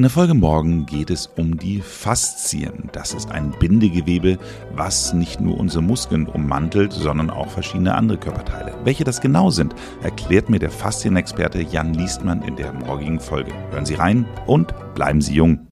In der Folge morgen geht es um die Faszien. Das ist ein Bindegewebe, was nicht nur unsere Muskeln ummantelt, sondern auch verschiedene andere Körperteile. Welche das genau sind, erklärt mir der Faszienexperte Jan Liestmann in der morgigen Folge. Hören Sie rein und bleiben Sie jung.